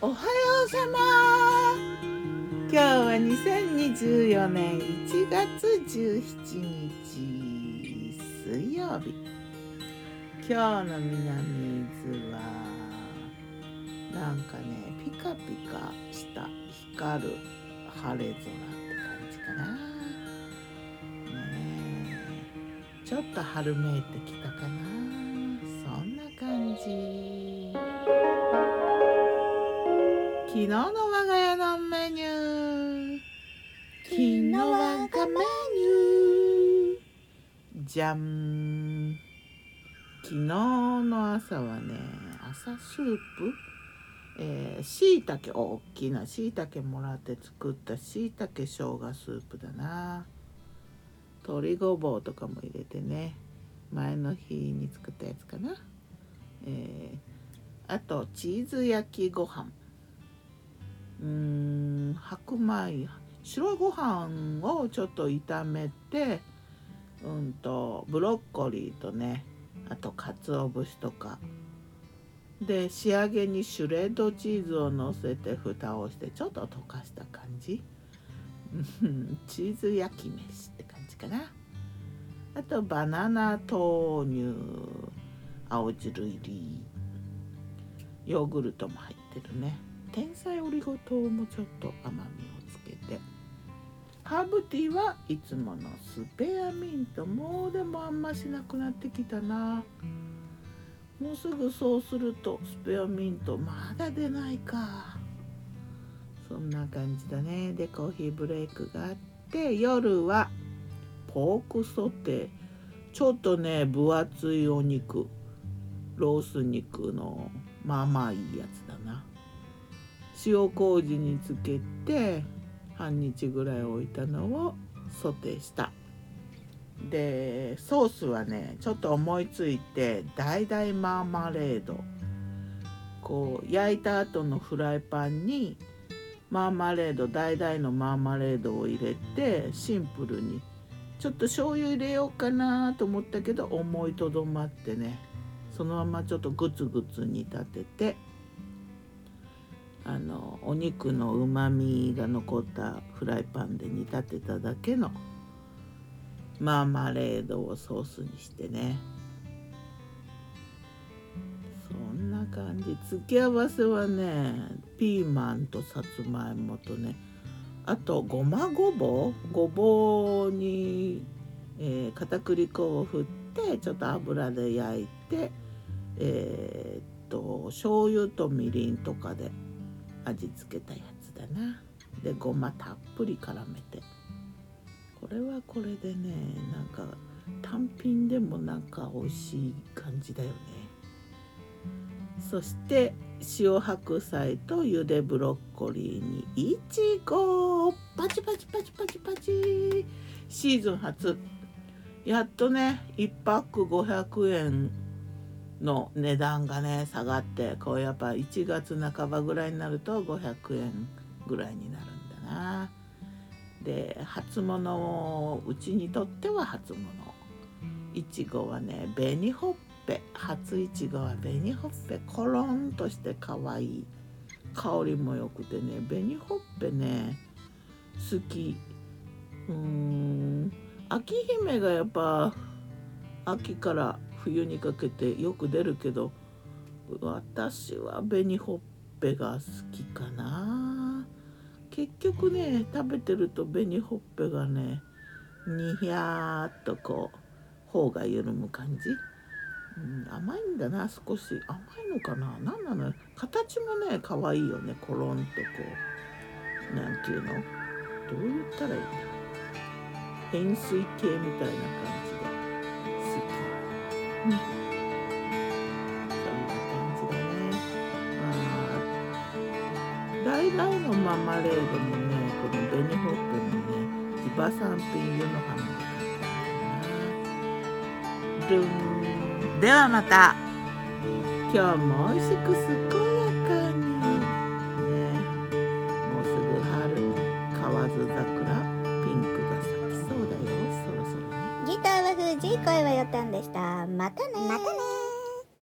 おはようさま。今日は2024年1月17日水曜日。今日の南伊豆はなんかねピカピカした光る晴れ空って感じかな。ねちょっと春めいてきたかな。そんな感じ。昨日の我が家のメニュー。昨日我がメニューじゃん昨日の朝はね朝スープ。え、しいたけ大きなしいたけもらって作った。しいたけ生姜スープだな。鶏ごぼうとかも入れてね。前の日に作ったやつかな。えー、あとチーズ焼きご飯。うん白米白いご飯をちょっと炒めてうんとブロッコリーとねあと鰹節とか。で仕上げにシュレッドチーズをのせて蓋をしてちょっと溶かした感じ。チーズ焼き飯って感じかな。あとバナナ豆乳青汁入り。ヨーグルトも入ってるね。天才オリゴ糖もちょっと甘みをつけて。ハーブティーはいつものスペアミント。もうでもあんましなくなってきたな。もうすぐそうするとスペアミントまだ出ないか。そんな感じだね。でコーヒーブレイクがあって夜はポークソテー。ちょっとね分厚いお肉。ロース肉のまあまあいいやつ塩麹につけて半日ぐらい置いたのをソテーした。でソースはねちょっと思いついて橙マーマレード。こう焼いた後のフライパンにマーマレード橙のマーマレードを入れてシンプルに。ちょっと醤油入れようかなと思ったけど思いとどまってね。そのままちょっとグツグツ煮立てて。あのお肉のうまみが残ったフライパンで煮立てただけのマーマレードをソースにしてね。そんな感じ。付け合わせはねピーマンとさつまいもとね。あとごまごぼう。ごぼうに、えー、片栗粉を振ってちょっと油で焼いてえー、っと醤油とみりんとかで味付けたやつだな。でごまたっぷり絡めて。これはこれでねなんか単品でもなんか美味しい感じだよね。そして塩白菜とゆでブロッコリーにいちごパチパチパチパチパチ。シーズン初。やっとね1パック500円の値段がね下がってこうやっぱ1月半ばぐらいになると500円ぐらいになるんだな。で初物をうちにとっては初物。いちごはね紅ほっぺ初いちごは紅ほっぺコロンとして可愛い。香りも良くてね紅ほっぺね好き。うーん。秋姫がやっぱ秋から冬にかけてよく出るけど私は紅ほっぺが好きかな。結局ね食べてると紅ほっぺがねにひゃーっとこう頬が緩む感じ、うん、甘いんだな少し。甘いのかな？何なの形もね可愛いよねコロンとこう。何ていうの？どう言ったらいいんだ円錐形みたいな感じ、うん、そんな感じだねあ大々のママレードもねこの紅ほっぺもね地場産品湯の花だルンではまた。今日も美味しく健やかにね。もうすぐ春河津桜。しい声はよたんでした。またねまたね